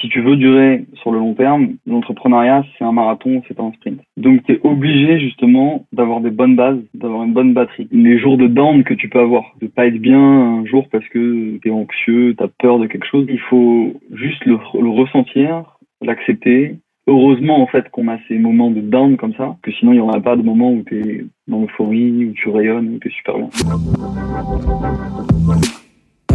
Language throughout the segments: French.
si tu veux durer sur le long terme, l'entrepreneuriat, c'est un marathon, c'est pas un sprint. Donc, tu es obligé justement d'avoir des bonnes bases, d'avoir une bonne batterie. Les jours de down que tu peux avoir, de pas être bien un jour parce que tu es anxieux, tu as peur de quelque chose, il faut juste le, ressentir, l'accepter. Heureusement, en fait, qu'on a ces moments de down comme ça, que sinon, il n'y aura pas de moments où tu es dans l'euphorie, où tu rayonnes, où tu es super bien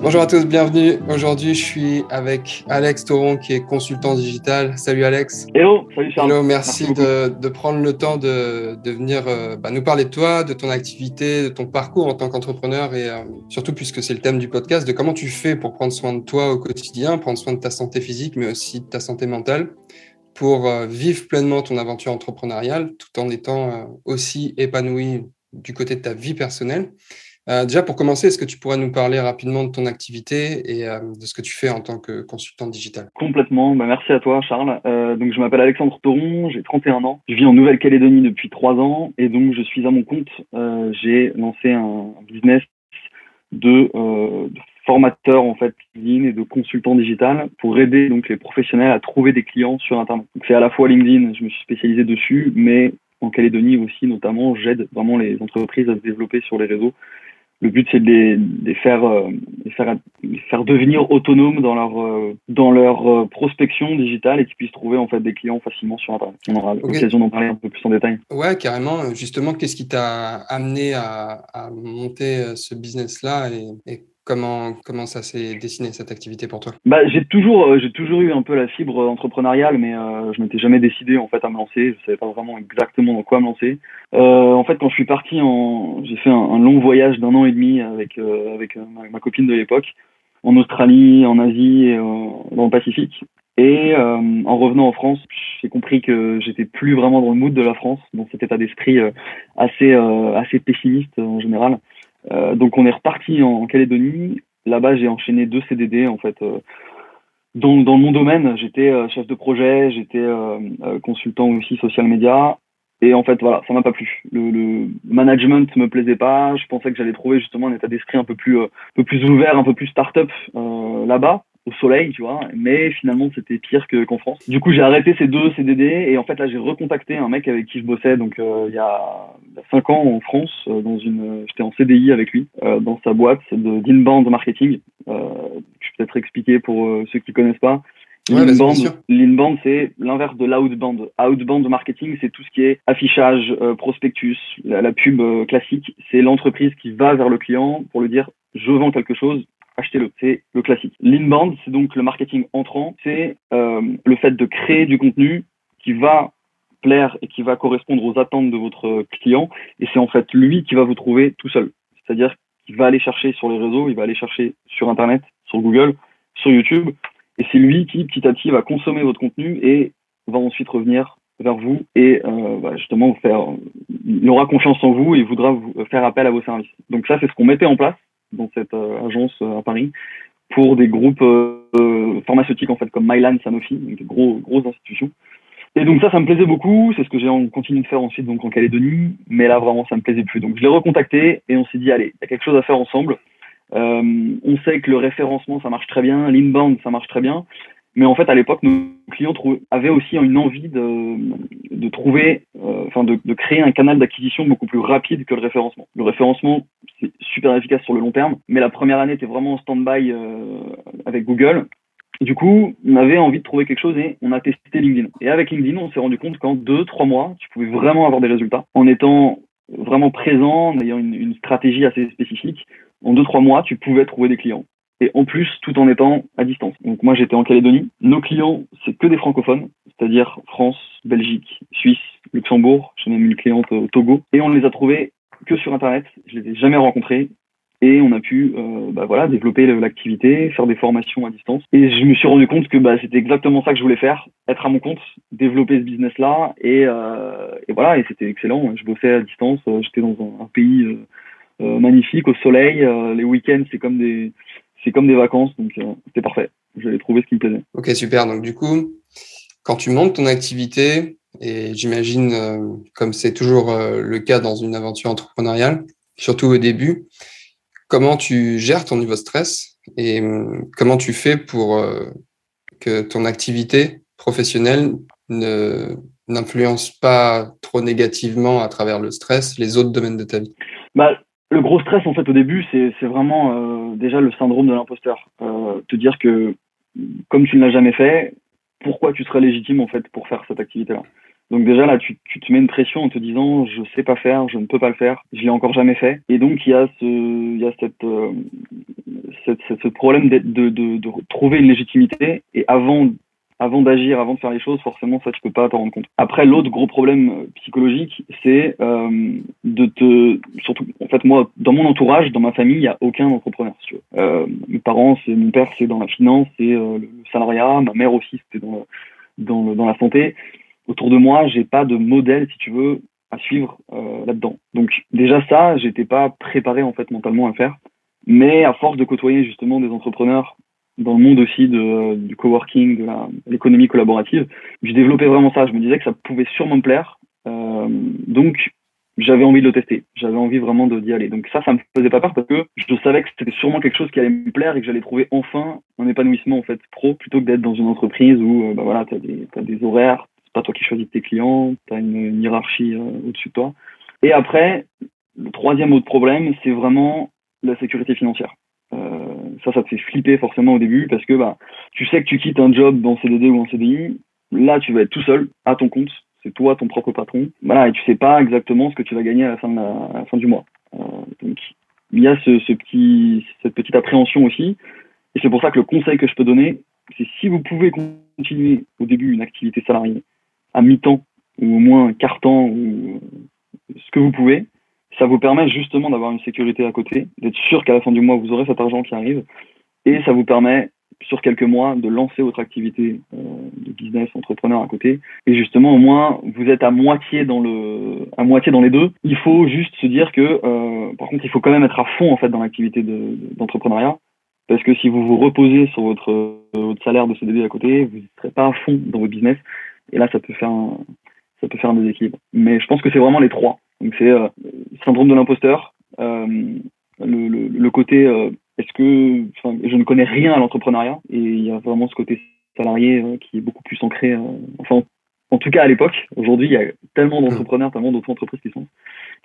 Bonjour à tous, bienvenue. Aujourd'hui, je suis avec Alex Toron, qui est consultant digital. Salut Alex. Hello, salut Charles. Hello, merci, de, prendre le temps de, venir euh, bah, nous parler de toi, de ton activité, de ton parcours en tant qu'entrepreneur et euh, surtout, puisque c'est le thème du podcast, de comment tu fais pour prendre soin de toi au quotidien, prendre soin de ta santé physique, mais aussi de ta santé mentale, pour euh, vivre pleinement ton aventure entrepreneuriale tout en étant aussi épanoui du côté de ta vie personnelle. Euh, déjà, pour commencer, est-ce que tu pourrais nous parler rapidement de ton activité et euh, de ce que tu fais en tant que consultant digital? Complètement. Bah, merci à toi, Charles. Euh, donc, je m'appelle Alexandre Toron, j'ai 31 ans. Je vis en Nouvelle-Calédonie depuis 3 ans et donc je suis à mon compte. j'ai lancé un business de, formateur en fait LinkedIn et de consultant digital pour aider donc les professionnels à trouver des clients sur Internet. C'est à la fois LinkedIn, je me suis spécialisé dessus, mais en Calédonie aussi notamment, j'aide vraiment les entreprises à se développer sur les réseaux le but c'est de les, faire, euh, faire, faire devenir autonomes dans leur euh, dans leur euh, prospection digitale et qu'ils puissent trouver en fait des clients facilement sur internet. On aura l'occasion d'en parler un peu plus en détail. Ouais, carrément. Justement, qu'est-ce qui t'a amené à, à, monter ce business là et Comment, comment ça s'est dessiné cette activité pour toi? Bah, J'ai toujours, euh, j'ai toujours eu un peu la fibre entrepreneuriale, mais euh, je m'étais jamais décidé en fait à me lancer. Je savais pas vraiment exactement dans quoi me lancer. Euh, en fait, quand je suis parti, en, j'ai fait un, long voyage d'un an et demi avec euh, avec ma, copine de l'époque en Australie, en Asie et dans le Pacifique. Et en revenant en France, j'ai compris que j'étais plus vraiment dans le mood de la France, dans cet état d'esprit assez assez pessimiste en général. Euh, donc on est reparti en, Calédonie. Là-bas, j'ai enchaîné deux CDD en fait. Euh, dans, dans mon domaine, j'étais euh, chef de projet, j'étais consultant aussi social media. Et en fait, voilà, ça m'a pas plu. Le, le, management me plaisait pas. Je pensais que j'allais trouver justement un état d'esprit un peu plus, un peu plus ouvert, un peu plus start-up là-bas au soleil, tu vois. Mais finalement, c'était pire que qu'en France. Du coup, j'ai arrêté ces deux CDD et en fait là, j'ai recontacté un mec avec qui je bossais donc euh, il y a cinq ans en France euh, dans une, j'étais en CDI avec lui euh, dans sa boîte de d'inbound marketing. je vais peut-être expliquer pour ceux qui connaissent pas. L'inbound, c'est l'inverse de l'outbound. Outbound marketing, c'est tout ce qui est affichage, prospectus, la, la pub classique. C'est l'entreprise qui va vers le client pour lui dire je vends quelque chose, achetez-le. C'est le classique. L'inbound, c'est donc le marketing entrant. C'est euh, le fait de créer du contenu qui va plaire et qui va correspondre aux attentes de votre client. Et c'est en fait lui qui va vous trouver tout seul. C'est-à-dire qu'il va aller chercher sur les réseaux, il va aller chercher sur Internet, sur Google, sur YouTube. Et c'est lui qui, petit à petit, va consommer votre contenu et va ensuite revenir vers vous et euh, bah, justement faire, il aura confiance en vous et voudra vous faire appel à vos services. Donc ça, c'est ce qu'on mettait en place dans cette euh, agence euh, à Paris pour des groupes euh, pharmaceutiques en fait comme Mylan, Sanofi, donc des gros grosses institutions. Et donc ça, ça me plaisait beaucoup. C'est ce que j'ai continué de faire ensuite donc en Calédonie. Mais là, vraiment, ça me plaisait plus. Donc je l'ai recontacté et on s'est dit, allez, il y a quelque chose à faire ensemble. on sait que le référencement, ça marche très bien. L'inbound, ça marche très bien. Mais en fait, à l'époque, nos clients avaient aussi une envie de, de trouver, euh, enfin, de, de, créer un canal d'acquisition beaucoup plus rapide que le référencement. Le référencement, c'est super efficace sur le long terme, mais la première année était vraiment en stand-by euh, avec Google. Du coup, on avait envie de trouver quelque chose et on a testé LinkedIn. Et avec LinkedIn, on s'est rendu compte qu'en deux, trois mois, tu pouvais vraiment avoir des résultats en étant vraiment présent, en ayant une, une stratégie assez spécifique. En deux, trois mois, tu pouvais trouver des clients et en plus tout en étant à distance. Donc moi j'étais en Calédonie. Nos clients c'est que des francophones, c'est-à-dire France, Belgique, Suisse, Luxembourg. J'ai même une cliente au Togo et on ne les a trouvés que sur internet. Je les ai jamais rencontrés et on a pu euh, bah, voilà développer l'activité, faire des formations à distance. Et je me suis rendu compte que bah, c'était exactement ça que je voulais faire, être à mon compte, développer ce business-là, et, euh, et, voilà, et c'était excellent. Je bossais à distance, j'étais dans un, pays euh, euh, magnifique, au soleil. les week-ends, c'est comme des c'est comme des vacances, donc c'était parfait. J'avais trouvé ce qui me plaisait. Ok, super. Donc du coup, quand tu montes ton activité, et j'imagine, comme c'est toujours le cas dans une aventure entrepreneuriale, surtout au début, comment tu gères ton niveau de stress et comment tu fais pour euh, que ton activité professionnelle ne n'influence pas trop négativement à travers le stress les autres domaines de ta vie? Bah, Le gros stress, en fait, au début, c'est vraiment euh, déjà le syndrome de l'imposteur. Euh, te dire que, comme tu ne l'as jamais fait, pourquoi tu serais légitime, en fait, pour faire cette activité-là? Donc déjà là, tu, tu, te mets une pression en te disant je sais pas faire, je ne peux pas le faire, je l'ai encore jamais fait. Et donc il y a ce, y a cette, euh, cette, ce problème de, de, de, trouver une légitimité. Et avant, avant d'agir, avant de faire les choses, forcément ça tu peux pas t'en rendre compte. Après l'autre gros problème euh, psychologique, c'est euh, de te, surtout en fait moi dans mon entourage, dans ma famille, il y a aucun entrepreneur. Euh, mes parents, c'est mon père, c'est dans la finance, c'est le salariat, ma mère aussi, c'était dans la santé autour de moi, j'ai pas de modèle, si tu veux, à suivre là-dedans. Donc déjà ça, j'étais pas préparé en fait mentalement à faire. Mais à force de côtoyer justement des entrepreneurs dans le monde aussi de, du coworking, de l'économie collaborative, j'ai développé vraiment ça. Je me disais que ça pouvait sûrement me plaire. Euh, donc j'avais envie de le tester. J'avais envie vraiment d'y aller. Donc ça, ça me faisait pas peur parce que je savais que c'était sûrement quelque chose qui allait me plaire et que j'allais trouver enfin un épanouissement en fait pro plutôt que d'être dans une entreprise où euh, bah voilà, t'as des, as des horaires, pas toi qui choisis tes clients, tu as une, hiérarchie euh, au-dessus de toi. Et après, le troisième autre problème, c'est vraiment la sécurité financière. Euh, ça, ça te fait flipper forcément au début parce que bah, tu sais que tu quittes un job en CDD ou en CDI, là tu vas être tout seul à ton compte, c'est toi ton propre patron. Voilà, et tu sais pas exactement ce que tu vas gagner à la fin, du mois. Euh, donc il y a ce, petit, cette petite appréhension aussi, et c'est pour ça que le conseil que je peux donner, c'est si vous pouvez continuer au début une activité salariée, à mi-temps ou au moins quart-temps ou ce que vous pouvez. Ça vous permet justement d'avoir une sécurité à côté, d'être sûr qu'à la fin du mois, vous aurez cet argent qui arrive. Et ça vous permet, sur quelques mois, de lancer votre activité euh, de business, entrepreneur à côté. Et justement, au moins, vous êtes à moitié dans le, à moitié dans les deux. Il faut juste se dire que, euh, par contre, il faut quand même être à fond en fait dans l'activité d'entrepreneuriat. parce que si vous vous reposez sur votre, votre salaire de CDD à côté, vous ne serez pas à fond dans votre business. Et là, ça peut faire un, ça peut faire un déséquilibre. Mais je pense que c'est vraiment les trois. Donc c'est euh, syndrome de l'imposteur, euh, le, le, le, côté euh, est-ce que je ne connais rien à l'entrepreneuriat et il y a vraiment ce côté salarié euh, qui est beaucoup plus ancré. Enfin, en tout cas à l'époque. Aujourd'hui, il y a tellement d'entrepreneurs, tellement d'autres entreprises qui sont.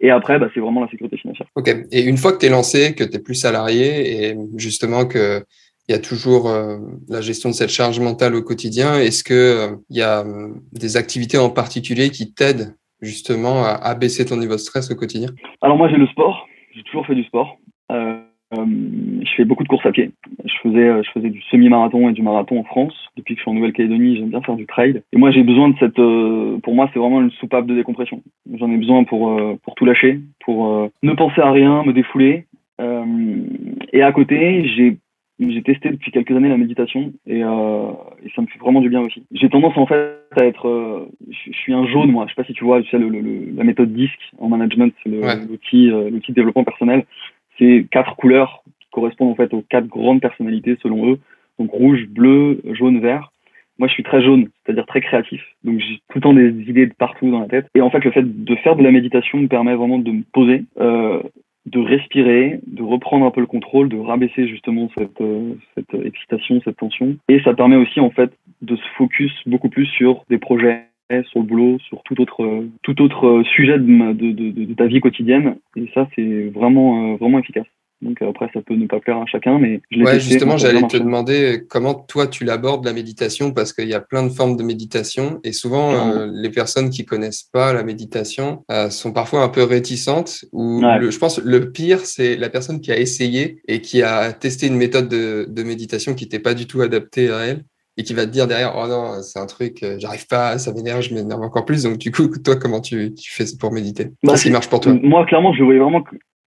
Et après, bah, c'est vraiment la sécurité financière. Ok. Et une fois que tu es lancé, que tu es plus salarié et justement que il y a toujours euh, la gestion de cette charge mentale au quotidien. Est-ce que euh, il y a euh, des activités en particulier qui t'aident justement à abaisser ton niveau de stress au quotidien Alors moi j'ai le sport, j'ai toujours fait du sport. je fais beaucoup de courses à pied. Je faisais, je faisais du semi-marathon et du marathon en France. Depuis que je suis en Nouvelle-Calédonie, j'aime bien faire du trail. Et moi, j'ai besoin de cette. pour moi, c'est vraiment une soupape de décompression. J'en ai besoin pour pour tout lâcher, pour ne penser à rien, me défouler. et à côté, j'ai j'ai testé depuis quelques années la méditation et, euh, et, ça me fait vraiment du bien aussi. J'ai tendance en fait à être, euh, je, suis un jaune moi. Je sais pas si tu vois, tu sais le, le, la méthode DISC en management, c'est l'outil euh, l'outil de développement personnel. C'est quatre couleurs qui correspondent en fait aux quatre grandes personnalités selon eux. Donc rouge, bleu, jaune, vert. Moi, je suis très jaune, c'est-à-dire très créatif. Donc, j'ai tout le temps des idées de partout dans la tête. Et en fait, le fait de faire de la méditation me permet vraiment de me poser, euh, de respirer, de reprendre un peu le contrôle, de rabaisser justement cette, euh, cette excitation, cette tension. Et ça permet aussi en fait de se focus beaucoup plus sur des projets, sur le boulot, sur tout autre, tout autre sujet de, ta vie quotidienne. Et ça, c'est vraiment, euh, vraiment efficace. Donc après, ça peut ne pas plaire à chacun, mais je ouais, justement, j'allais te demander comment toi tu l'abordes la méditation, parce qu'il y a plein de formes de méditation, et souvent euh, les personnes qui connaissent pas la méditation euh, sont parfois un peu réticentes. Ou je pense le pire, c'est la personne qui a essayé et qui a testé une méthode de, de méditation qui n'était pas du tout adaptée à elle et qui va te dire derrière oh non c'est un truc euh, j'arrive pas ça m'énerve je m'énerve encore plus. Donc du coup toi comment tu, tu fais pour méditer? Bah, qu'est-ce qui marche pour toi? moi clairement je voyais vraiment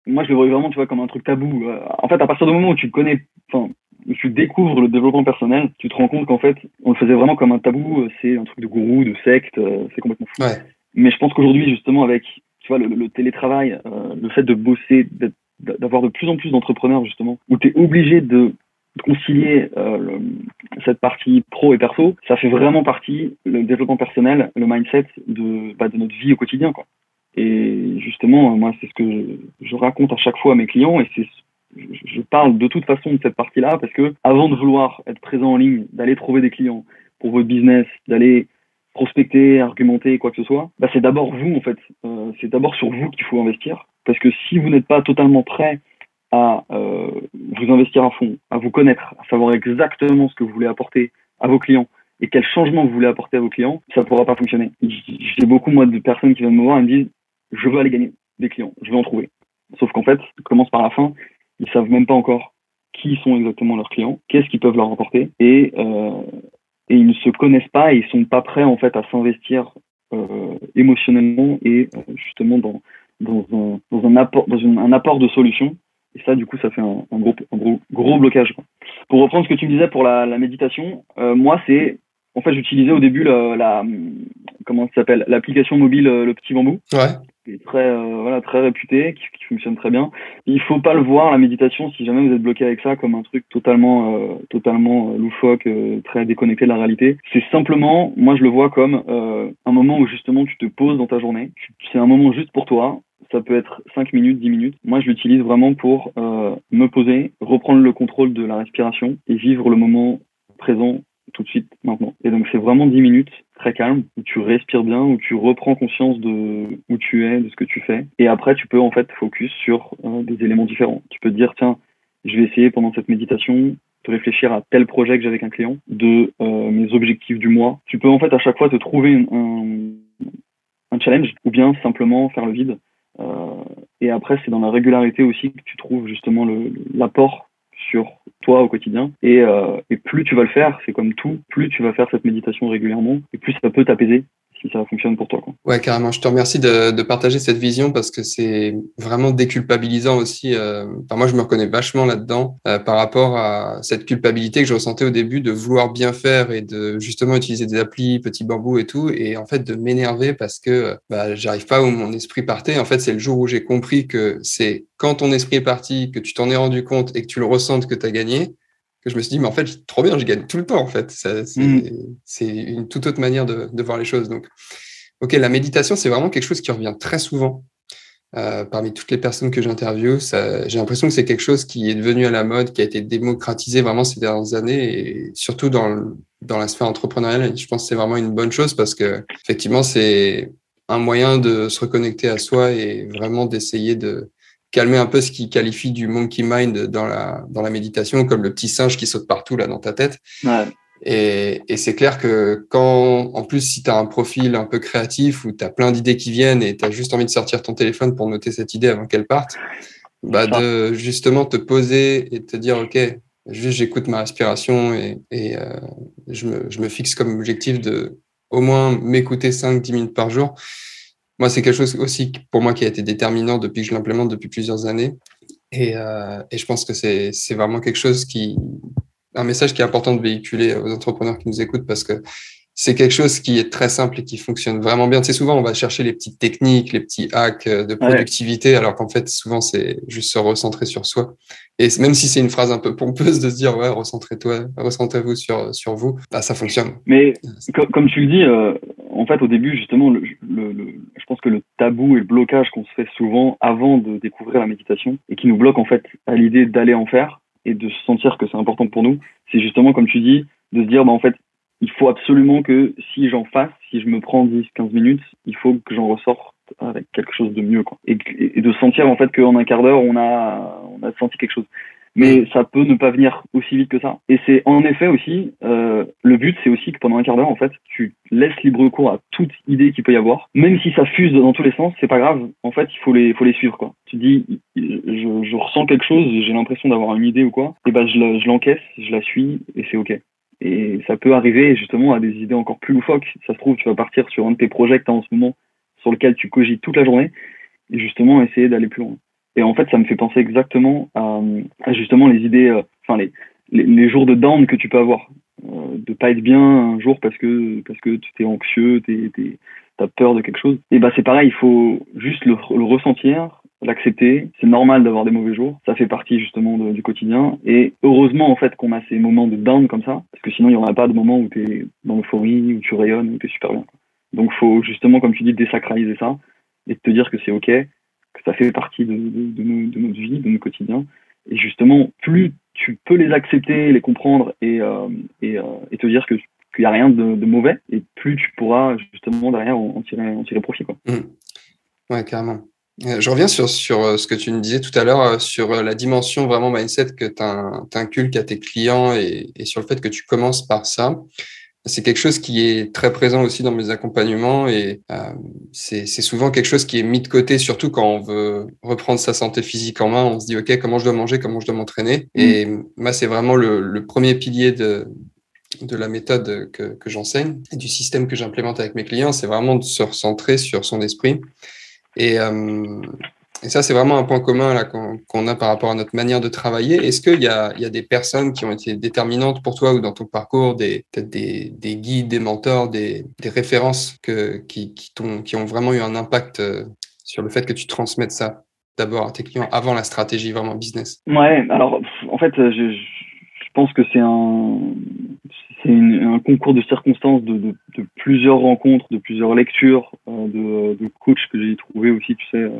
moi je le voyais vraiment, tu vois, comme un truc tabou. Euh, en fait, à partir du moment où tu connais, enfin, tu découvres le développement personnel, tu te rends compte qu'en fait, on le faisait vraiment comme un tabou. C'est un truc de gourou, de secte, c'est complètement fou. Mais je pense qu'aujourd'hui, justement, avec tu vois, le, télétravail, le fait de bosser, d'avoir de plus en plus d'entrepreneurs, justement, où tu es obligé de concilier euh, cette partie pro et perso, ça fait vraiment partie le développement personnel, le mindset de, bah, de notre vie au quotidien. Quoi. Et justement, moi, c'est ce que je, raconte à chaque fois à mes clients et c'est je parle de toute façon de cette partie-là parce que avant de vouloir être présent en ligne, d'aller trouver des clients pour votre business, d'aller prospecter, argumenter, quoi que ce soit, bah c'est d'abord vous en fait. Euh, c'est d'abord sur vous qu'il faut investir parce que si vous n'êtes pas totalement prêt à euh, vous investir à fond, à vous connaître, à savoir exactement ce que vous voulez apporter à vos clients et quel changement vous voulez apporter à vos clients, ça ne pourra pas fonctionner. J'ai beaucoup moi de personnes qui viennent me voir et me disent je veux aller gagner des clients, je veux en trouver. Sauf qu'en fait, ils commencent par la fin, ils savent même pas encore qui sont exactement leurs clients, qu'est-ce qu'ils peuvent leur apporter et, euh, ils ne se connaissent pas et ils sont pas prêts en fait à s'investir euh, émotionnellement et euh, justement dans un, apport dans un apport de solutions et ça, du coup, ça fait un, gros, blocage. Pour reprendre ce que tu me disais pour la, méditation, moi, c'est en fait, j'utilisais au début la, la comment ça s'appelle l'application mobile le petit bambou. Ouais. Qui est très euh, voilà très réputé, qui, qui, fonctionne très bien. Il faut pas le voir la méditation si jamais vous êtes bloqué avec ça comme un truc totalement euh, totalement loufoque, très déconnecté de la réalité. C'est simplement, moi je le vois comme un moment où justement tu te poses dans ta journée. C'est un moment juste pour toi ça peut être 5 minutes, 10 minutes. Moi, je l'utilise vraiment pour euh, me poser, reprendre le contrôle de la respiration et vivre le moment présent tout de suite, maintenant. Et donc, c'est vraiment 10 minutes très calme, où tu respires bien, où tu reprends conscience de où tu es, de ce que tu fais. Et après, tu peux en fait focus sur euh, des éléments différents. Tu peux te dire, tiens, je vais essayer pendant cette méditation de réfléchir à tel projet que j'ai avec un client, de euh, mes objectifs du mois. Tu peux en fait à chaque fois te trouver un, un challenge ou bien simplement faire le vide euh, et après, c'est dans la régularité aussi que tu trouves justement l'apport sur toi au quotidien. Et, euh, et, plus tu vas le faire, c'est comme tout, plus tu vas faire cette méditation régulièrement, et plus ça peut t'apaiser si. Ouais, carrément. Je te remercie de, partager cette vision parce que c'est vraiment déculpabilisant aussi. Euh, moi, je me reconnais vachement là-dedans euh, par rapport à cette culpabilité que je ressentais au début de vouloir bien faire et de justement utiliser des applis, petits bambous et tout, et en fait de m'énerver parce que bah, j'arrive pas où mon esprit partait. En fait, c'est le jour où j'ai compris que c'est quand ton esprit est parti, que tu t'en es rendu compte et que tu le ressentes que tu as gagné, que je me suis dit, mais en fait, trop bien, je gagne tout le temps, en fait. Mm. C'est une toute autre manière de, de, voir les choses. Donc, OK, la méditation, c'est vraiment quelque chose qui revient très souvent. Euh, parmi toutes les personnes que j'interviewe, j'ai l'impression que c'est quelque chose qui est devenu à la mode, qui a été démocratisé vraiment ces dernières années, et surtout dans, dans la sphère entrepreneuriale. Je pense que c'est vraiment une bonne chose parce que effectivement, c'est un moyen de se reconnecter à soi et vraiment d'essayer de, calmer un peu ce qui qualifie du monkey mind dans la, dans la méditation, comme le petit singe qui saute partout là dans ta tête. Ouais. Et, et c'est clair que quand, en plus, si tu as un profil un peu créatif où tu as plein d'idées qui viennent et tu as juste envie de sortir ton téléphone pour noter cette idée avant qu'elle parte, bah de justement te poser et te dire, OK, juste j'écoute ma respiration et, et euh, je, me, je me fixe comme objectif de au moins m'écouter 5-10 minutes par jour moi, c'est quelque chose aussi pour moi qui a été déterminant depuis que je l'implémente depuis plusieurs années. Et, euh, et je pense que c'est vraiment quelque chose qui, un message qui est important de véhiculer aux entrepreneurs qui nous écoutent parce que c'est quelque chose qui est très simple et qui fonctionne vraiment bien. Tu sais, souvent, on va chercher les petites techniques, les petits hacks euh, de productivité, alors qu'en fait, souvent, c'est juste se recentrer sur soi. Et même si c'est une phrase un peu pompeuse de se dire, ouais, recentrez-toi, recentrez-vous sur, sur vous, bah, ça fonctionne. Mais comme tu le dis, euh, en fait, au début, justement, je pense que le tabou et le blocage qu'on se fait souvent avant de découvrir la méditation et qui nous bloque, en fait, à l'idée d'aller en faire et de se sentir que c'est important pour nous, c'est justement, comme tu dis, de se dire, bah, en fait, il faut absolument que si j'en fasse, si je me prends 10, 15 minutes, il faut que j'en ressorte avec quelque chose de mieux, quoi. Et, de sentir, en fait, qu'en un quart d'heure, on a, on a senti quelque chose. Mais ça peut ne pas venir aussi vite que ça. Et c'est en effet aussi, euh, le but, c'est aussi que pendant un quart d'heure, en fait, tu laisses libre cours à toute idée qu'il peut y avoir. Même si ça fuse dans tous les sens, c'est pas grave. En fait, il faut les, faut les suivre, quoi. Tu dis, je, je ressens quelque chose, j'ai l'impression d'avoir une idée ou quoi, et ben je l'encaisse, je la suis, et c'est ok. Et ça peut arriver justement à des idées encore plus loufoques. Ça se trouve, tu vas partir sur un de tes projets que as en ce moment, sur lequel tu cogites toute la journée, et justement essayer d'aller plus loin. Et en fait, ça me fait penser exactement à, justement les idées, euh, enfin les, les, jours de down que tu peux avoir, euh, de pas être bien un jour parce que parce que tu es anxieux, tu as peur de quelque chose. Et bah c'est pareil, il faut juste le, le ressentir, l'accepter. C'est normal d'avoir des mauvais jours. Ça fait partie justement du quotidien. Et heureusement en fait qu'on a ces moments de down comme ça, parce que sinon il y aura pas de moments où tu es dans l'euphorie, où tu rayonnes, où tu es super bien. Donc faut justement, comme tu dis, désacraliser ça et te dire que c'est ok, que ça fait partie de, de, de, notre vie, de notre quotidien. Et justement, plus tu peux les accepter, les comprendre et, euh, euh, et, te dire que qu'il n'y a rien de, mauvais, et plus tu pourras justement derrière en, tirer, en tirer profit. Quoi. Mmh. Ouais, carrément. Euh, je reviens sur, sur ce que tu nous disais tout à l'heure, sur la dimension vraiment mindset que tu inculques à tes clients et, sur le fait que tu commences par ça. C'est quelque chose qui est très présent aussi dans mes accompagnements et euh, c'est souvent quelque chose qui est mis de côté, surtout quand on veut reprendre sa santé physique en main. On se dit, OK, comment je dois manger, comment je dois m'entraîner? Mm. Et moi, c'est vraiment le, le, premier pilier de, de la méthode que, que j'enseigne et du système que j'implémente avec mes clients. C'est vraiment de se recentrer sur son esprit. Et, euh, et ça, c'est vraiment un point commun là qu'on a par rapport à notre manière de travailler. Est-ce qu'il y a, y a des personnes qui ont été déterminantes pour toi ou dans ton parcours, des, peut-être des, des guides, des mentors, des, des références que, qui, qui, ont, qui ont vraiment eu un impact euh, sur le fait que tu transmettes ça d'abord à tes clients avant la stratégie vraiment business? Ouais, alors en fait, je, je pense que c'est un, c'est un concours de circonstances de, de, de, plusieurs rencontres, de plusieurs lectures, euh, de, de coachs que j'ai trouvé aussi, tu sais, euh,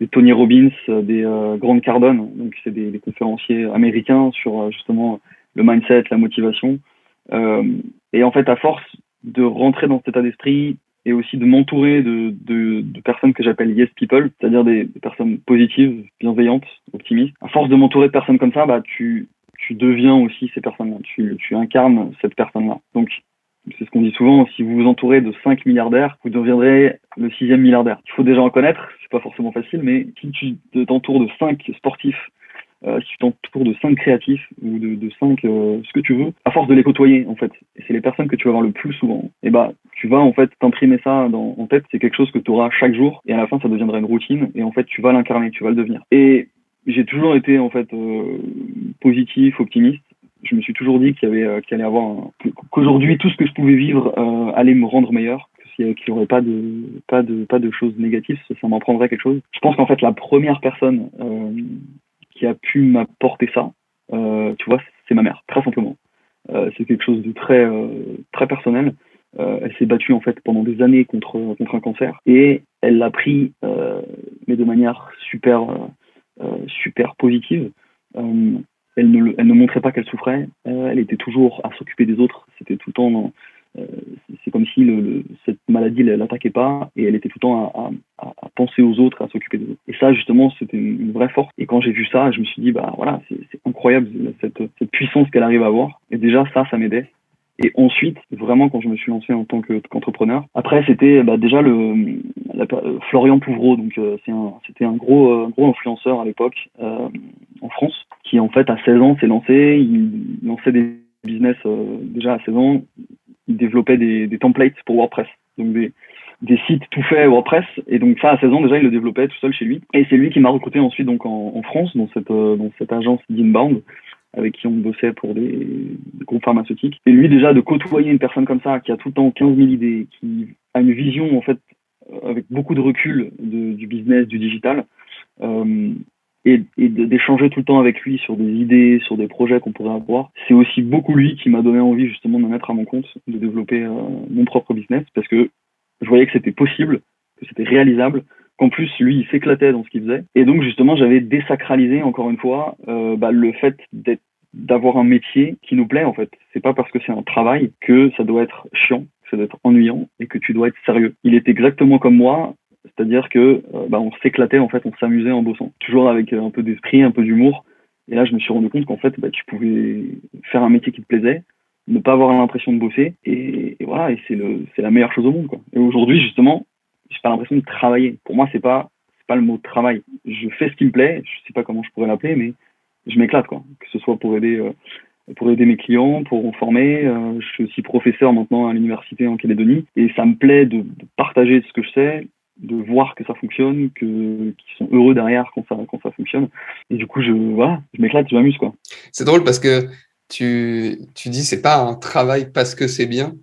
des Tony Robbins, euh, des euh, Grant Cardone, donc c'est des, des, conférenciers américains sur euh, justement le mindset, la motivation. Euh, et en fait, à force de rentrer dans cet état d'esprit et aussi de m'entourer de, de, de, personnes que j'appelle yes people, c'est-à-dire des, des, personnes positives, bienveillantes, optimistes. À force de m'entourer de personnes comme ça, bah tu tu deviens aussi ces personnes-là. Tu, tu incarnes cette personne-là. Donc c'est ce qu'on dit souvent, si vous vous entourez de 5 milliardaires, vous deviendrez le sixième milliardaire. Il faut déjà en connaître, c'est pas forcément facile, mais si tu t'entoures de 5 sportifs, euh, si tu t'entoures de 5 créatifs ou de, de 5 euh, ce que tu veux, à force de les côtoyer en fait, et c'est les personnes que tu vas voir le plus souvent, et bah tu vas en fait t'imprimer ça dans, en tête, c'est quelque chose que tu auras chaque jour, et à la fin ça deviendra une routine, et en fait tu vas l'incarner, tu vas le devenir. Et j'ai toujours été en fait euh, positif, optimiste, je me suis toujours dit qu'il y avait euh, qu'il allait avoir qu'aujourd'hui tout ce que je pouvais vivre euh, allait me rendre meilleur. Qu'il n'y aurait pas de pas de pas de choses négatives ça m'en prendrait quelque chose. Je pense qu'en fait la première personne euh, qui a pu m'apporter ça euh, tu vois c'est ma mère très simplement. Euh, c'est quelque chose de très euh, très personnel. Elle s'est battue en fait pendant des années contre contre un cancer. Et elle l'a pris mais de manière super super positive elle ne, montrait pas qu'elle souffrait, euh, elle était toujours à s'occuper des autres, c'était tout le temps euh, c'est comme si cette maladie ne l'attaquait pas et elle était tout le temps à, penser aux autres, à s'occuper des autres. Et ça, justement, c'était une, une, vraie force. Et quand j'ai vu ça, je me suis dit, bah voilà, c'est incroyable cette, cette puissance qu'elle arrive à avoir. Et déjà, ça, ça m'aidait. Et ensuite, vraiment, quand je me suis lancé en tant qu'entrepreneur, après, c'était bah, déjà le la, Florian Pouvreau, donc euh, c'était un, un gros, euh, gros influenceur à l'époque euh, en France, qui en fait à 16 ans s'est lancé, il lançait des business euh, déjà à 16 ans, il développait des, des templates pour WordPress, donc des, des sites tout faits WordPress. Et donc ça à 16 ans déjà il le développait tout seul chez lui. Et c'est lui qui m'a recruté ensuite donc en, en France dans cette dans cette agence d'Inbound avec qui on bossait pour des, groupes pharmaceutiques. Et lui, déjà, de côtoyer une personne comme ça, qui a tout le temps 15 000 idées, qui a une vision, en fait, avec beaucoup de recul du business, du digital, euh, et, et d'échanger tout le temps avec lui sur des idées, sur des projets qu'on pourrait avoir. C'est aussi beaucoup lui qui m'a donné envie, justement, de me mettre à mon compte, de développer euh, mon propre business, parce que je voyais que c'était possible, que c'était réalisable, qu'en plus lui il s'éclatait dans ce qu'il faisait. Et donc justement j'avais désacralisé encore une fois euh, bah, le fait d'être d'avoir un métier qui nous plaît en fait. C'est pas parce que c'est un travail que ça doit être chiant que ça doit être ennuyant et que tu dois être sérieux. Il est exactement comme moi c'est-à-dire que euh, bah, on s'éclatait en fait on s'amusait en bossant. Toujours avec euh, un peu d'esprit un peu d'humour. Et là je me suis rendu compte qu'en fait bah, tu pouvais faire un métier qui te plaisait ne pas avoir l'impression de bosser et, et voilà et c'est le c'est la meilleure chose au monde et aujourd'hui justement j'ai pas l'impression de travailler. Pour moi, c'est pas c'est pas le mot travail. Je fais ce qui me plaît. Je sais pas comment je pourrais l'appeler, mais je m'éclate quoi. Que ce soit pour aider euh, pour aider mes clients, pour en former. Euh, je suis aussi professeur maintenant à l'université en Calédonie et ça me plaît de, partager ce que je sais. de voir que ça fonctionne, qu'ils sont heureux derrière quand ça quand ça fonctionne. Et du coup, je voilà, je m'éclate, je m'amuse quoi. C'est drôle parce que tu tu dis c'est pas un travail parce que c'est bien.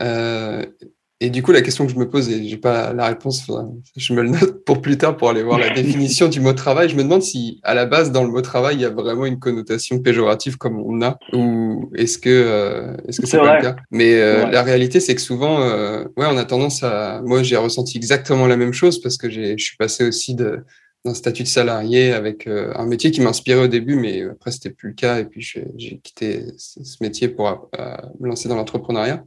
Euh, et du coup, la question que je me pose, et j'ai pas la réponse, je me le note pour plus tard pour aller voir la définition du mot travail. Je me demande si, à la base, dans le mot travail, il y a vraiment une connotation péjorative comme on a, ou est-ce que euh, est-ce que c'est pas le cas? Mais euh, la réalité, c'est que souvent, euh, ouais, on a tendance à. Moi, j'ai ressenti exactement la même chose parce que je suis passé aussi de d'un statut de salarié avec un métier qui m'inspirait au début, mais après c'était plus le cas. Et puis j'ai quitté ce métier pour me lancer dans l'entrepreneuriat.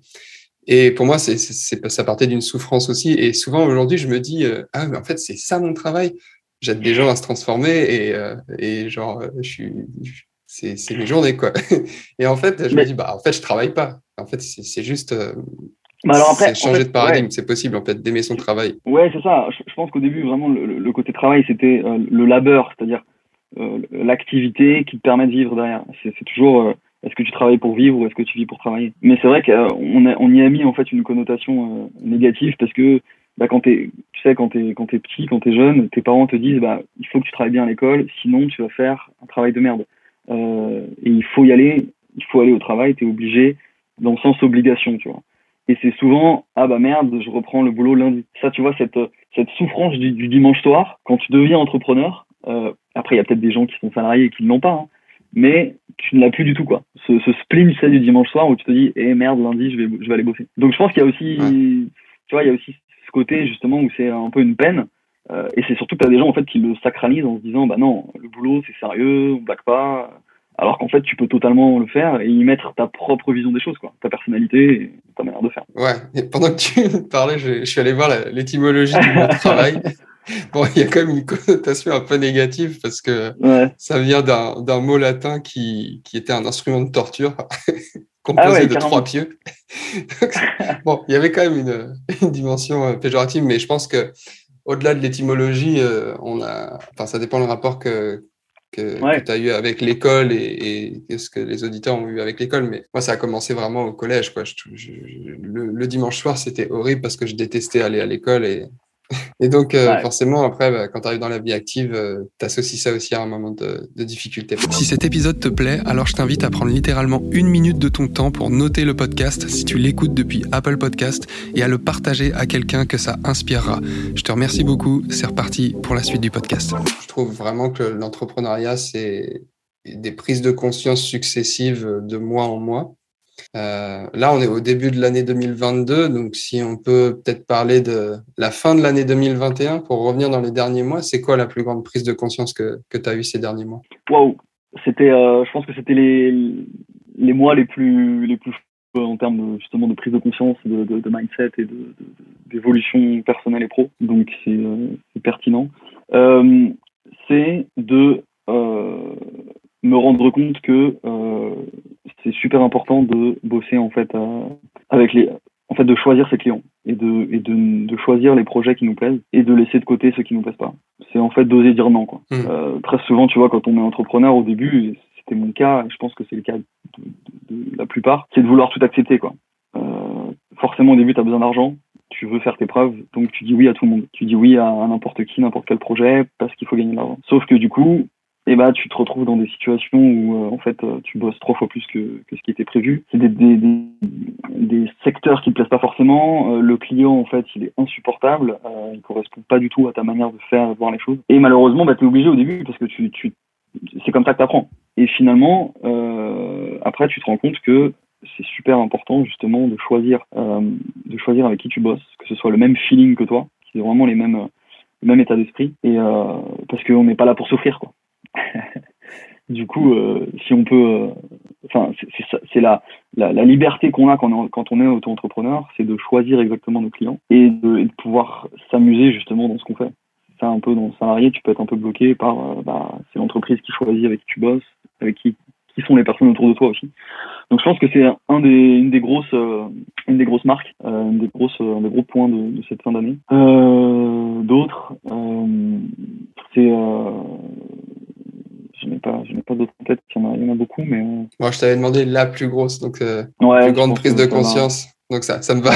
Et pour moi, c'est, c'est, ça partait d'une souffrance aussi. Et souvent, aujourd'hui, je me dis, euh, ah, mais en fait, c'est ça mon travail. J'aide des gens à se transformer et, euh, et genre, euh, je suis, c'est, c'est mes journées, quoi. et en fait, je me dis, bah, en fait, je travaille pas. En fait, c'est, c'est juste. Bah alors après, c'est changer de paradigme, c'est possible, en fait, d'aimer son travail. Ouais, c'est ça. Je, pense qu'au début, vraiment, le, le côté travail, c'était le labeur, c'est-à-dire l'activité qui te permet de vivre derrière. C'est, c'est toujours est-ce que tu travailles pour vivre ou est-ce que tu vis pour travailler? Mais c'est vrai qu'on on y a mis en fait une connotation euh, négative parce que bah, quand t'es, tu sais, quand t'es quand t'es petit, quand t'es jeune, tes parents te disent bah il faut que tu travailles bien à l'école, sinon tu vas faire un travail de merde. Euh, et il faut y aller, il faut aller au travail, t'es obligé dans le sens obligation, tu vois. Et c'est souvent ah bah merde, je reprends le boulot lundi. Ça, tu vois cette souffrance du, dimanche soir quand tu deviens entrepreneur. Euh, après, il y a peut-être des gens qui sont salariés et qui ne l'ont pas. Hein mais tu ne l'as plus du tout quoi. Ce, ce spleen tu sais, du dimanche soir où tu te dis eh merde lundi je vais je vais aller bosser. Donc je pense qu'il y a aussi tu vois il y a aussi ce côté justement où c'est un peu une peine euh, et c'est surtout que tu as des gens en fait qui le sacralisent en se disant bah non le boulot c'est sérieux on blague pas alors qu'en fait tu peux totalement le faire et y mettre ta propre vision des choses quoi ta personnalité et ta manière de faire. Ouais et pendant que tu parlais je, je suis allé voir l'étymologie du mot travail. Bon, il y a quand même une connotation un peu négative parce que ça vient d'un mot latin qui, qui, était un instrument de torture composé ah de trois pieux. bon, il y avait quand même une, une, dimension euh, péjorative, mais je pense que au-delà de l'étymologie, euh, on a, enfin, ça dépend du rapport que, que, tu as eu avec l'école et, et, ce que les auditeurs ont eu avec l'école. Mais moi, ça a commencé vraiment au collège. Quoi. Je, le, le, dimanche soir, c'était horrible parce que je détestais aller à l'école et et donc, euh, forcément, après, bah, quand tu arrives dans la vie active, euh, tu associes ça aussi à un moment de, de, difficulté. Si cet épisode te plaît, alors je t'invite à prendre littéralement une minute de ton temps pour noter le podcast si tu l'écoutes depuis Apple Podcast et à le partager à quelqu'un que ça inspirera. Je te remercie beaucoup. C'est reparti pour la suite du podcast. Je trouve vraiment que l'entrepreneuriat, c'est des prises de conscience successives de mois en mois. Euh, là, on est au début de l'année 2022, donc si on peut peut-être parler de la fin de l'année 2021 pour revenir dans les derniers mois, c'est quoi la plus grande prise de conscience que, que tu as eue ces derniers mois? Waouh C'était, euh, je pense que c'était les, les mois les plus, les plus en termes de, justement de prise de conscience, de, mindset et d'évolution personnelle et pro. Donc c'est euh, pertinent. C'est de me rendre compte que euh, c'est super important de bosser en fait avec les en fait de choisir ses clients et de et de, de, choisir les projets qui nous plaisent et de laisser de côté ceux qui nous plaisent pas c'est en fait d'oser dire non quoi mmh. euh, très souvent tu vois quand on est entrepreneur au début c'était mon cas et je pense que c'est le cas de, de, la plupart c'est de vouloir tout accepter quoi euh, forcément au début tu as besoin d'argent tu veux faire tes preuves, donc tu dis oui à tout le monde. Tu dis oui à n'importe qui, n'importe quel projet, parce qu'il faut gagner de l'argent. Sauf que du coup, et bah tu te retrouves dans des situations où euh, en fait euh, tu bosses trois fois plus que, que ce qui était prévu. C'est des, des, des, des, secteurs qui te plaisent pas forcément. Euh, le client en fait il est insupportable, il correspond pas du tout à ta manière de faire, de voir les choses. Et malheureusement bah tu es obligé au début parce que tu, tu c'est comme ça que tu apprends. Et finalement après tu te rends compte que c'est super important justement de choisir de choisir avec qui tu bosses, que ce soit le même feeling que toi, qui est vraiment les mêmes le même état d'esprit et parce qu'on n'est pas là pour souffrir quoi du coup, euh, si on peut, euh, enfin, c'est la, la, la, liberté qu'on a quand on, quand on est auto-entrepreneur, c'est de choisir exactement nos clients et de, et de pouvoir s'amuser justement dans ce qu'on fait. Ça, un peu dans le salarié, tu peux être un peu bloqué par, euh, bah, c'est l'entreprise qui choisit avec qui tu bosses, avec qui, qui sont les personnes autour de toi aussi. Donc, je pense que c'est un des, une des grosses, une des grosses marques, euh, une des grosses, un des gros points de, de cette fin d'année. D'autres, c'est je n'ai pas, je pas d'autres en tête. Il y, en a, il y en a beaucoup, mais. Moi, je t'avais demandé la plus grosse, donc euh, ouais, plus grande prise de conscience. Donc ça, ça me va.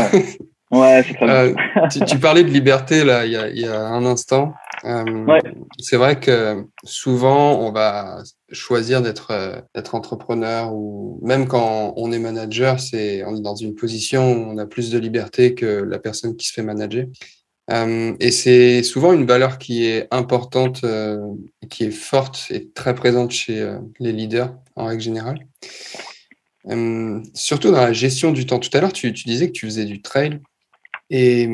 Ouais, c'est très tu, tu, parlais de liberté là, il y a, il y a un instant. ouais. C'est vrai que souvent, on va choisir d'être d'être entrepreneur ou même quand on est manager, c'est on est dans une position où on a plus de liberté que la personne qui se fait manager. Euh, et c'est souvent une valeur qui est importante, euh, qui est forte et très présente chez euh, les leaders en règle générale. surtout dans la gestion du temps. Tout à l'heure, tu, tu, disais que tu faisais du trail. Et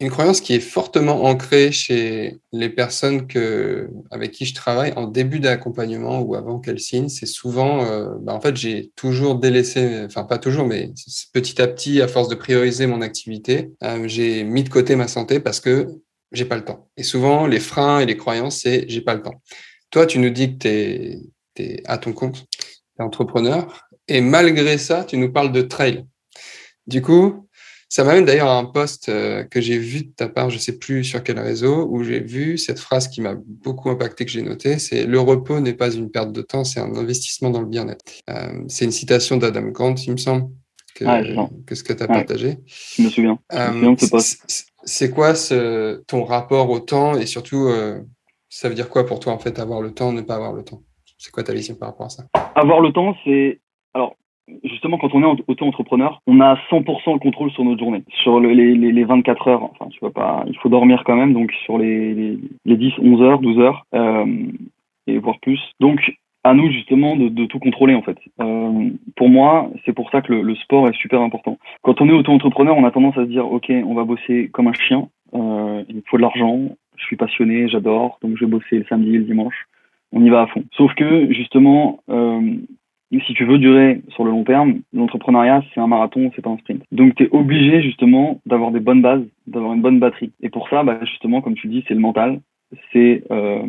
une croyance qui est fortement ancrée chez les personnes que, avec qui je travaille en début d'accompagnement ou avant qu'elles signent, c'est souvent, euh, bah en fait, j'ai toujours délaissé, enfin pas toujours, mais petit à petit, à force de prioriser mon activité, euh, j'ai mis de côté ma santé parce que j'ai pas le temps. Et souvent, les freins et les croyances, c'est j'ai pas le temps. Toi, tu nous dis que tu es, à ton compte, tu es entrepreneur, et malgré ça, tu nous parles de trail. Du coup, ça m'amène d'ailleurs à un post euh, que j'ai vu de ta part, je sais plus sur quel réseau, où j'ai vu cette phrase qui m'a beaucoup impacté, que j'ai notée, c'est le repos n'est pas une perte de temps, c'est un investissement dans le bien-être. Euh, c'est une citation d'Adam Grant, il me semble, que, que ce que tu as partagé. Je me souviens. Euh, c'est quoi ce, ton rapport au temps et surtout, euh, ça veut dire quoi pour toi en fait, avoir le temps, ne pas avoir le temps? C'est quoi ta vision par rapport à ça? Avoir le temps, c'est alors justement, quand on est auto-entrepreneur, on a 100% le contrôle sur notre journée, sur les, les, les, 24 heures. Enfin, tu vois pas, il faut dormir quand même, donc sur les, les, les 10, 11 heures, 12 heures, euh, et voire plus. Donc, à nous justement de, de tout contrôler en fait. Euh, pour moi, c'est pour ça que le, le, sport est super important. Quand on est auto-entrepreneur, on a tendance à se dire, ok, on va bosser comme un chien, euh, il faut de l'argent, je suis passionné, j'adore, donc je vais bosser le samedi le dimanche. On y va à fond. Sauf que justement, euh, si tu veux durer sur le long terme, l'entrepreneuriat, c'est un marathon, c'est pas un sprint. Donc, tu es obligé justement d'avoir des bonnes bases, d'avoir une bonne batterie. Et pour ça, bah, justement, comme tu dis, c'est le mental, c'est euh,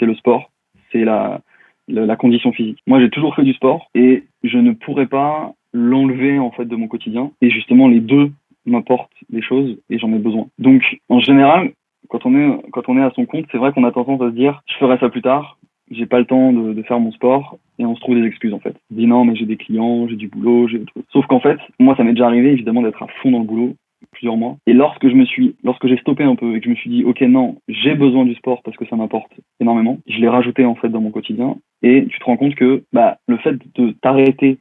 le sport, c'est la, la, la, condition physique. Moi, j'ai toujours fait du sport et je ne pourrais pas l'enlever en fait de mon quotidien. Et justement, les deux m'apportent des choses et j'en ai besoin. Donc, en général, quand on est quand on est à son compte, c'est vrai qu'on a tendance à se dire, je ferai ça plus tard, j'ai pas le temps de, de, faire mon sport et on se trouve des excuses en fait. On dit non mais j'ai des clients, j'ai du boulot, j'ai autre Sauf qu'en fait, moi ça m'est déjà arrivé évidemment d'être à fond dans le boulot plusieurs mois. Et lorsque je me suis, lorsque j'ai stoppé un peu et que je me suis dit ok non, j'ai besoin du sport parce que ça m'apporte énormément, je l'ai rajouté en fait dans mon quotidien et tu te rends compte que bah le fait de t'arrêter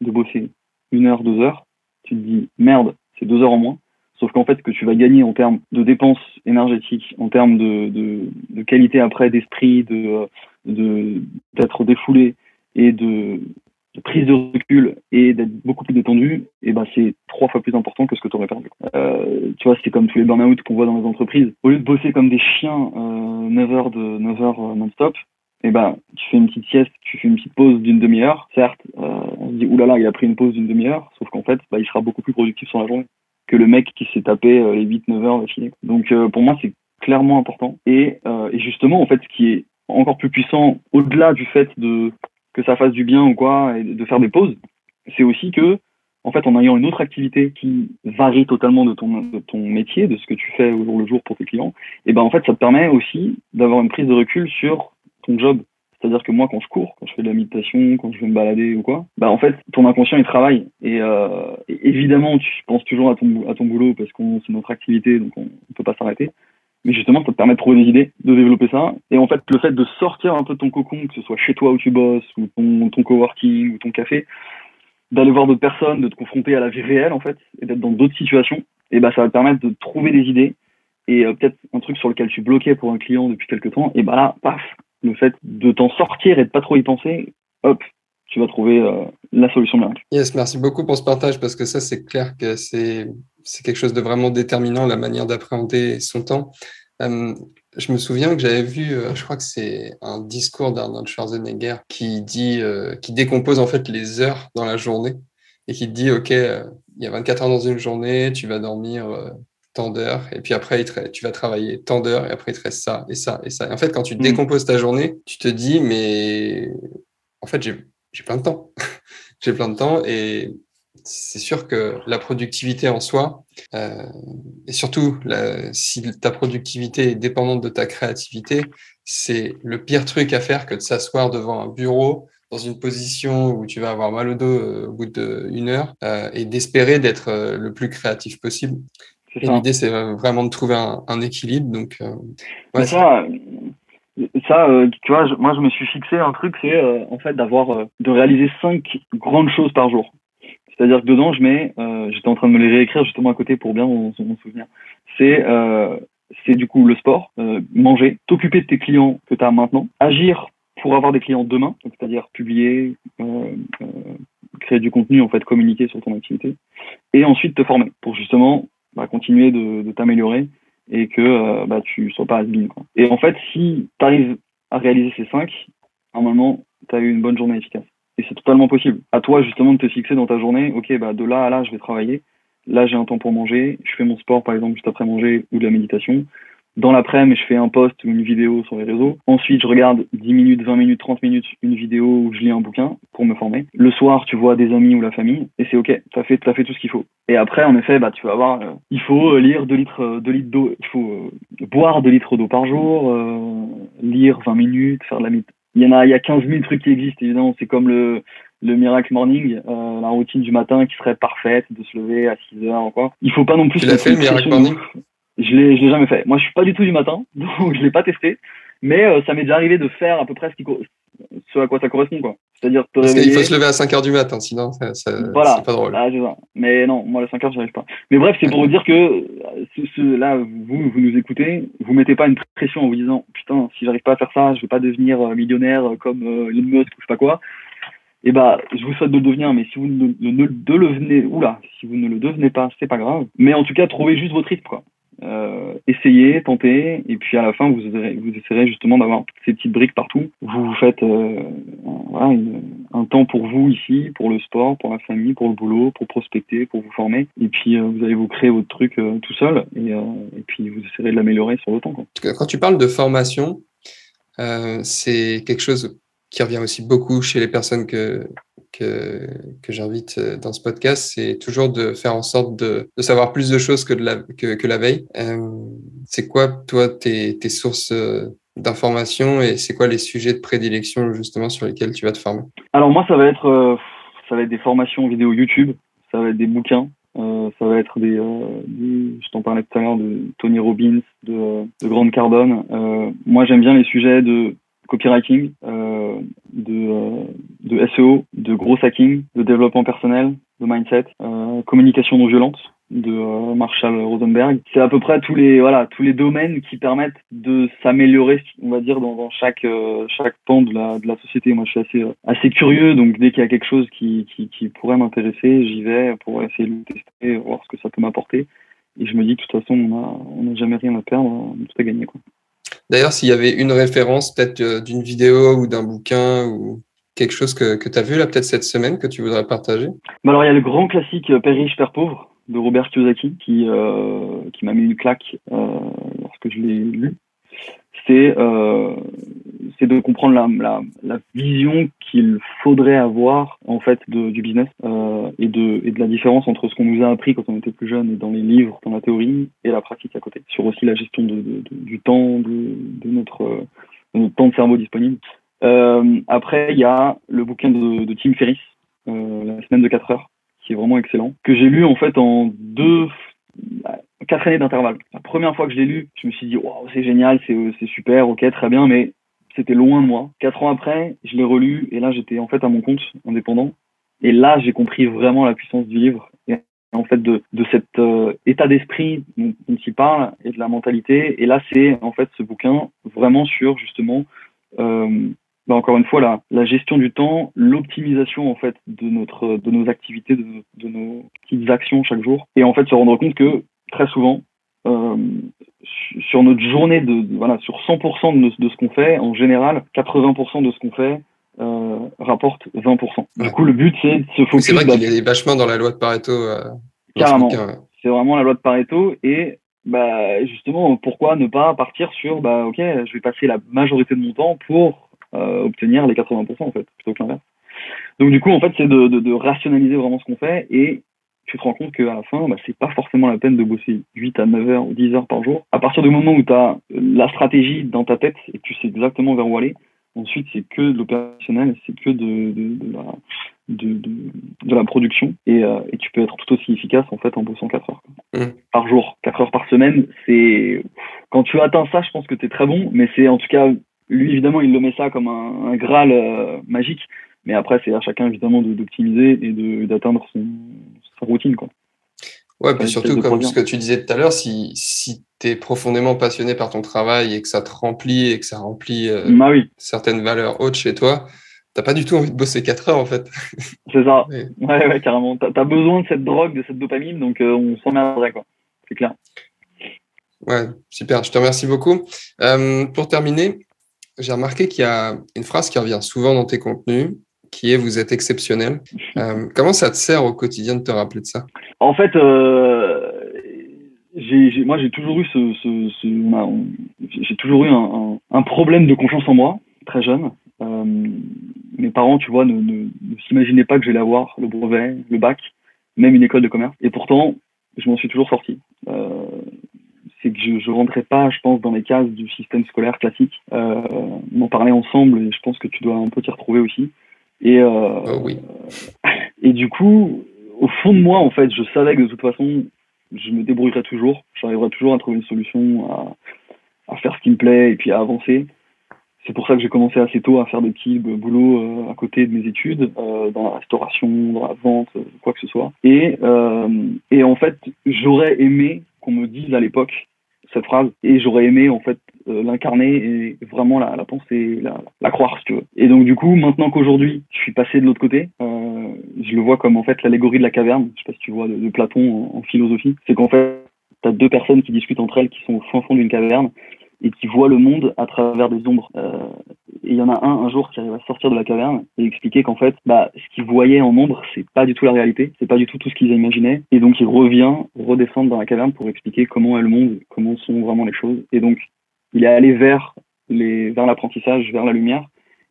de bosser une heure, deux heures, tu te dis merde, c'est deux heures en moins. Sauf qu'en fait, ce que tu vas gagner en termes de dépenses énergétiques, en termes de, de, qualité après d'esprit, de d'être défoulé et de, prise de recul et d'être beaucoup plus détendu, et ben c'est trois fois plus important que ce que tu aurais perdu. Euh, tu vois, c'est comme tous les burn-out qu'on voit dans les entreprises. Au lieu de bosser comme des chiens euh, 9 heures de 9 heures euh, non-stop, et ben tu fais une petite sieste, tu fais une petite pause d'une demi-heure. Certes, euh, on se dit oulala, il a pris une pause d'une demi-heure, sauf qu'en fait, bah, il sera beaucoup plus productif sur la journée que le mec qui s'est tapé euh, les 8-9 heures d'affilée. Donc euh, pour moi, c'est clairement important. Et, euh, et justement, en fait, ce qui est encore plus puissant, au-delà du fait de que ça fasse du bien ou quoi, et de faire des pauses, c'est aussi que, en fait, en ayant une autre activité qui varie totalement de ton, de ton métier, de ce que tu fais au jour le jour pour tes clients, et ben en fait, ça te permet aussi d'avoir une prise de recul sur ton job. C'est-à-dire que moi, quand je cours, quand je fais de la méditation, quand je vais me balader ou quoi, bah en fait, ton inconscient il travaille. Et, euh, évidemment, tu penses toujours à ton à ton boulot parce qu'on c'est notre activité, donc on, on peut pas s'arrêter mais justement, ça te permet de trouver des idées, de développer ça. Et en fait, le fait de sortir un peu de ton cocon, que ce soit chez toi où tu bosses, ou ton, ton coworking, ou ton café, d'aller voir d'autres personnes, de te confronter à la vie réelle, en fait, et d'être dans d'autres situations, et bah, ça va te permettre de trouver des idées. Et euh, peut-être un truc sur lequel tu bloquais pour un client depuis quelques temps, et bah là, paf, le fait de t'en sortir et de pas trop y penser, hop, tu vas trouver euh, la solution miracle. Yes, merci beaucoup pour ce partage parce que ça, c'est clair que c'est quelque chose de vraiment déterminant, la manière d'appréhender son temps. Je me souviens que j'avais vu, euh, je crois que c'est un discours d'Arnold Schwarzenegger qui dit, euh, qui décompose en fait les heures dans la journée et qui dit, OK, il y a 24 heures dans une journée, tu vas dormir tant d'heures, et puis après, tu vas travailler tant d'heures, et après, il te reste ça, et ça, et ça. Et en fait, quand tu mmh. décomposes ta journée, tu te dis, mais en fait, j'ai plein de temps. j'ai plein de temps, et c'est sûr que la productivité en soi, euh, et surtout la, si ta productivité est dépendante de ta créativité, c'est le pire truc à faire que de s'asseoir devant un bureau dans une position où tu vas avoir mal au dos au bout d'une heure et d'espérer d'être le plus créatif possible. L'idée, c'est vraiment de trouver un, équilibre. Donc, ouais, ça, ça, euh, tu vois, moi je me suis fixé un truc, c'est euh, en fait d'avoir, euh, de réaliser cinq grandes choses par jour. C'est-à-dire que dedans, je mets, j'étais en train de me les réécrire justement à côté pour bien m'en souvenir. C'est, c'est du coup le sport, manger, t'occuper de tes clients que tu as maintenant, agir pour avoir des clients demain, c'est-à-dire publier, créer du contenu, en fait, communiquer sur ton activité, et ensuite te former pour justement bah, continuer de, de t'améliorer et que euh, bah, tu sois pas has quoi. Et en fait, si tu arrives à réaliser ces cinq, normalement, tu as eu une bonne journée efficace. Et c'est totalement possible. À toi, justement, de te fixer dans ta journée, ok, bah, de là à là, je vais travailler. Là, j'ai un temps pour manger. Je fais mon sport, par exemple, juste après manger ou de la méditation. Dans l'après-midi, je fais un post ou une vidéo sur les réseaux. Ensuite, je regarde 10 minutes, 20 minutes, 30 minutes une vidéo où je lis un bouquin pour me former. Le soir, tu vois des amis ou la famille et c'est ok. T'as fait, as fait tout ce qu'il faut. Et après, en effet, bah, tu vas voir, euh, il faut euh, lire 2 litres, 2 litres d'eau, il faut euh, boire 2 litres d'eau par jour, lire 20 minutes, faire de la méditation. Il y en a, il y a 15 000 trucs qui existent, évidemment. C'est comme le, le miracle morning, la routine du matin qui serait parfaite, de se lever à 6 heures, quoi. Il faut pas non plus. Tu l'as fait, le miracle morning? Je l'ai, je l'ai jamais fait. Moi, je suis pas du tout du matin, donc je l'ai pas testé. Mais euh, ça m'est déjà arrivé de faire à peu près ce, qui, ce à quoi ça correspond, quoi. C'est-à-dire Parce qu'il faut se lever à 5 heures du matin, sinon ça, ça voilà. c'est pas drôle. Ah, mais non, moi, à 5 heures, j'y arrive pas. Mais bref, c'est pour vous dire que ce, là, vous, vous nous écoutez, vous mettez pas une pression en vous disant, putain, si j'arrive pas à faire ça, je vais pas devenir euh, millionnaire comme euh, Elon Musk ou je sais pas quoi. Et eh bah, je vous souhaite de le devenir, mais si vous ne, ne, de le venez, oula, si vous ne le devenez pas, c'est pas grave. Mais en tout cas, trouvez juste votre rythme, quoi euh, essayez, tentez, et puis à la fin, vous, vous essaierez justement d'avoir ces petites briques partout. Vous vous faites euh, un temps pour vous ici, pour le sport, pour la famille, pour le boulot, pour prospecter, pour vous former, et puis euh, vous allez vous créer votre truc euh, tout seul, et, puis vous essaierez de l'améliorer sur le temps. Quand tu parles de formation, c'est quelque chose qui revient aussi beaucoup chez les personnes que, que, j'invite euh, dans ce podcast, c'est toujours de faire en sorte de, savoir plus de choses que, la, veille. Euh, c'est quoi, toi, tes, sources euh, d'informations et c'est quoi les sujets de prédilection justement sur lesquels tu vas te former? Alors moi, ça va être, ça va être des formations vidéo YouTube, ça va être des bouquins, ça va être des, je t'en parlais tout à l'heure de Tony Robbins, de, de Grant Cardone. Moi, j'aime bien les sujets de copywriting, euh, de, euh, de SEO, de gros hacking, de développement personnel, de mindset, euh, communication non violente de euh, Marshall Rosenberg. C'est à peu près tous les voilà tous les domaines qui permettent de s'améliorer, on va dire dans, dans chaque euh, chaque pan de la de la société. Moi, je suis assez assez curieux, donc dès qu'il y a quelque chose qui qui, qui pourrait m'intéresser, j'y vais pour essayer de le tester, voir ce que ça peut m'apporter. Et je me dis de toute façon, on a on n'a jamais rien à perdre, tout à gagner quoi. D'ailleurs, s'il y avait une référence, peut-être euh, d'une vidéo ou d'un bouquin ou quelque chose que, que tu as vu là, peut-être cette semaine, que tu voudrais partager? Bah Alors, il y a le grand classique euh, Père riche, Père pauvre de Robert Kiyosaki qui, euh, qui m'a mis une claque euh, lorsque je l'ai lu. C'est euh, c'est de comprendre la, la, vision qu'il faudrait avoir en fait de, du business euh, et, de, et de la différence entre ce qu'on nous a appris quand on était plus jeune et dans les livres, dans la théorie et la pratique à côté. Sur aussi la gestion de, du temps, de, de, notre, temps de cerveau disponible. Euh, après, il y a le bouquin de, de Tim Ferriss, La semaine de 4 heures, qui est vraiment excellent, que j'ai lu en fait en deux quatre années d'intervalle. La première fois que je l'ai lu, je me suis dit waouh, c'est génial, c'est super, ok, très bien, mais c'était loin de moi. Quatre ans après, je l'ai relu et là j'étais en fait à mon compte indépendant. Et là j'ai compris vraiment la puissance du livre et en fait de, de cet euh, état d'esprit dont, il parle et de la mentalité. Et là c'est en fait ce bouquin vraiment sur justement euh, bah encore une fois la, la gestion du temps, l'optimisation en fait de notre de nos activités, de nos petites actions chaque jour et en fait se rendre compte que très souvent euh, sur notre journée de, voilà sur 100% de, de ce qu'on fait en général 80% de ce qu'on fait euh, rapporte 20%. Du coup le but c'est de se focus. C'est vrai qu'il y a vachement dans la loi de Pareto. Euh, carrément. C'est vraiment la loi de Pareto et bah justement pourquoi ne pas partir sur bah ok je vais passer la majorité de mon temps pour euh, obtenir les 80% en fait plutôt que l'inverse. Donc du coup en fait c'est de, de, de rationaliser vraiment ce qu'on fait et tu te rends compte qu'à la fin, bah, c'est pas forcément la peine de bosser 8 à 9 heures ou 10 heures par jour. À partir du moment où tu as la stratégie dans ta tête et que tu sais exactement vers où aller, Ensuite, c'est que de l'opérationnel, c'est que de, de, de, la, de, de, la production. Et, euh, et, tu peux être tout aussi efficace en fait en bossant 4 heures mmh. par jour. 4 heures par semaine, c'est. Quand tu atteins ça, je pense que tu es très bon. Mais c'est en tout cas, lui évidemment, il le met ça comme un, un Graal euh, magique. Mais après, c'est à chacun évidemment d'optimiser et d'atteindre son, sa routine. Quoi. Ouais, puis surtout, comme ce que tu disais tout à l'heure, si, si tu es profondément passionné par ton travail et que ça te remplit et que ça remplit euh, bah oui. certaines valeurs hautes chez toi, t'as pas du tout envie de bosser 4 heures en fait. C'est ça. Ouais, ouais, carrément. T'as as besoin de cette drogue, de cette dopamine, donc euh, on s'emmerderait quoi. C'est clair. Ouais, super. Je te remercie beaucoup. Euh, pour terminer, j'ai remarqué qu'il y a une phrase qui revient souvent dans tes contenus qui est vous êtes exceptionnel. Euh, comment ça te sert au quotidien de te rappeler de ça? En fait, euh, j'ai, moi j'ai toujours eu ce, ce, ce j'ai toujours eu un, un, problème de confiance en moi très jeune. Euh, mes parents, tu vois, ne, ne, ne s'imaginaient pas que j'allais avoir le brevet, le bac, même une école de commerce. Et pourtant, je m'en suis toujours sorti. C'est que je, je rentrais pas, je pense, dans les cases du système scolaire classique. Euh, on en parlait ensemble et je pense que tu dois un peu t'y retrouver aussi. Et, euh, oh oui. et du coup, au fond de moi, en fait, je savais que de toute façon, je me débrouillerais toujours. J'arriverais toujours à trouver une solution, à, à, faire ce qui me plaît et puis à avancer. C'est pour ça que j'ai commencé assez tôt à faire des petits boulots euh, à côté de mes études, euh, dans la restauration, dans la vente, euh, quoi que ce soit. Et, euh, et en fait, j'aurais aimé qu'on me dise à l'époque cette phrase et j'aurais aimé en fait euh, l'incarner et vraiment la, penser, la, la, croire si tu veux. Et donc du coup, maintenant qu'aujourd'hui je suis passé de l'autre côté, euh, je le vois comme en fait l'allégorie de la caverne, je sais pas si tu vois de, Platon en, philosophie, c'est qu'en fait tu as deux personnes qui discutent entre elles qui sont au fin fond d'une caverne et qui voient le monde à travers des ombres. Euh, et il y en a un un jour qui arrive à sortir de la caverne et expliquer qu'en fait, bah, ce qu'ils voyaient en ombre, c'est pas du tout la réalité, c'est pas du tout tout ce qu'ils imaginaient. Et donc il revient, redescendre dans la caverne pour expliquer comment est le monde, comment sont vraiment les choses. Et donc il est allé vers l'apprentissage, vers la lumière,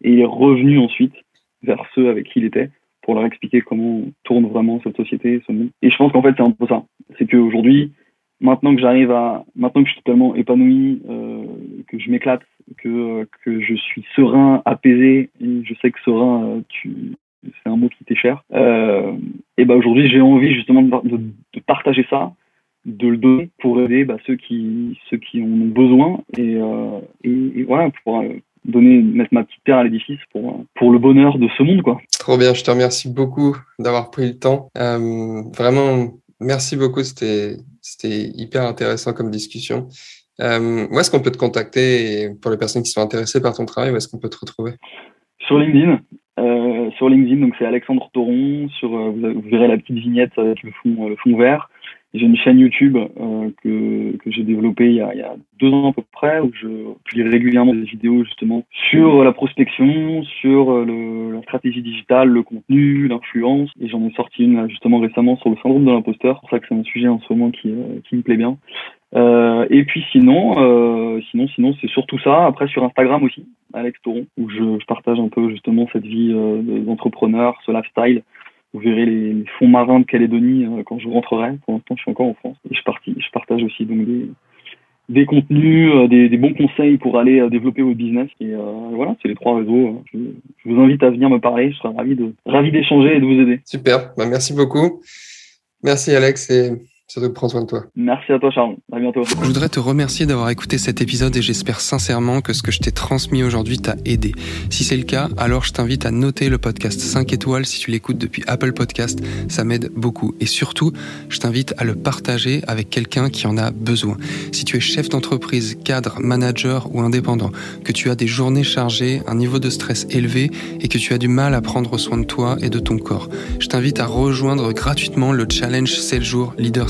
et il est revenu ensuite vers ceux avec qui il était pour leur expliquer comment tourne vraiment cette société, ce monde. Et je pense qu'en fait c'est un peu ça. C'est qu'aujourd'hui, maintenant que j'arrive à, maintenant que je suis totalement épanoui, euh, que je m'éclate, que, je suis serein, apaisé, et je sais que serein, euh, c'est un mot qui t'est cher. Euh, et ben aujourd'hui, j'ai envie justement de, partager ça, de le donner pour aider bah, ceux qui ceux qui en ont besoin et, euh, et, et voilà pour euh, donner mettre ma petite pierre à l'édifice pour pour le bonheur de ce monde quoi. Trop bien, je te remercie beaucoup d'avoir pris le temps. Euh, vraiment, merci beaucoup. C'était c'était hyper intéressant comme discussion. Euh, où est-ce qu'on peut te contacter pour les personnes qui sont intéressées par ton travail? Où est-ce qu'on peut te retrouver? Sur LinkedIn. Euh, sur LinkedIn, donc c'est Alexandre Toron. Sur, euh, vous, verrez la petite vignette avec le fond, le fond vert. J'ai une chaîne YouTube euh, que, que j'ai développée il y, a, il y, a, deux ans à peu près, où je publie régulièrement des vidéos justement sur la prospection, sur le, la stratégie digitale, le contenu, l'influence. Et j'en ai sorti une justement récemment sur le syndrome de l'imposteur. C'est pour ça que c'est un sujet en ce moment qui, euh, qui me plaît bien. Euh, et puis sinon, euh, sinon, sinon, c'est surtout ça. Après sur Instagram aussi, Alex Toron, où je, je partage un peu justement cette vie euh, d'entrepreneur, ce lifestyle vous verrez les, les, fonds marins de Calédonie euh, quand je rentrerai. Pour l'instant, je suis encore en France. Et je, partis, je partage aussi donc des, des contenus, euh, des, des, bons conseils pour aller euh, développer votre business. Et euh, voilà, c'est les trois réseaux. Je, je, vous invite à venir me parler. Je serai ravi de ravi d'échanger et de vous aider. Super. Bah, merci beaucoup. Merci Alex et Surtout prends soin de toi. Merci à toi, Charles. À bientôt. Je voudrais te remercier d'avoir écouté cet épisode et j'espère sincèrement que ce que je t'ai transmis aujourd'hui t'a aidé. Si c'est le cas, alors je t'invite à noter le podcast 5 étoiles si tu l'écoutes depuis Apple Podcast. Ça m'aide beaucoup. Et surtout, je t'invite à le partager avec quelqu'un qui en a besoin. Si tu es chef d'entreprise, cadre, manager ou indépendant, que tu as des journées chargées, un niveau de stress élevé et que tu as du mal à prendre soin de toi et de ton corps, je t'invite à rejoindre gratuitement le challenge 7 jours Leader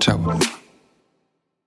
Ciao.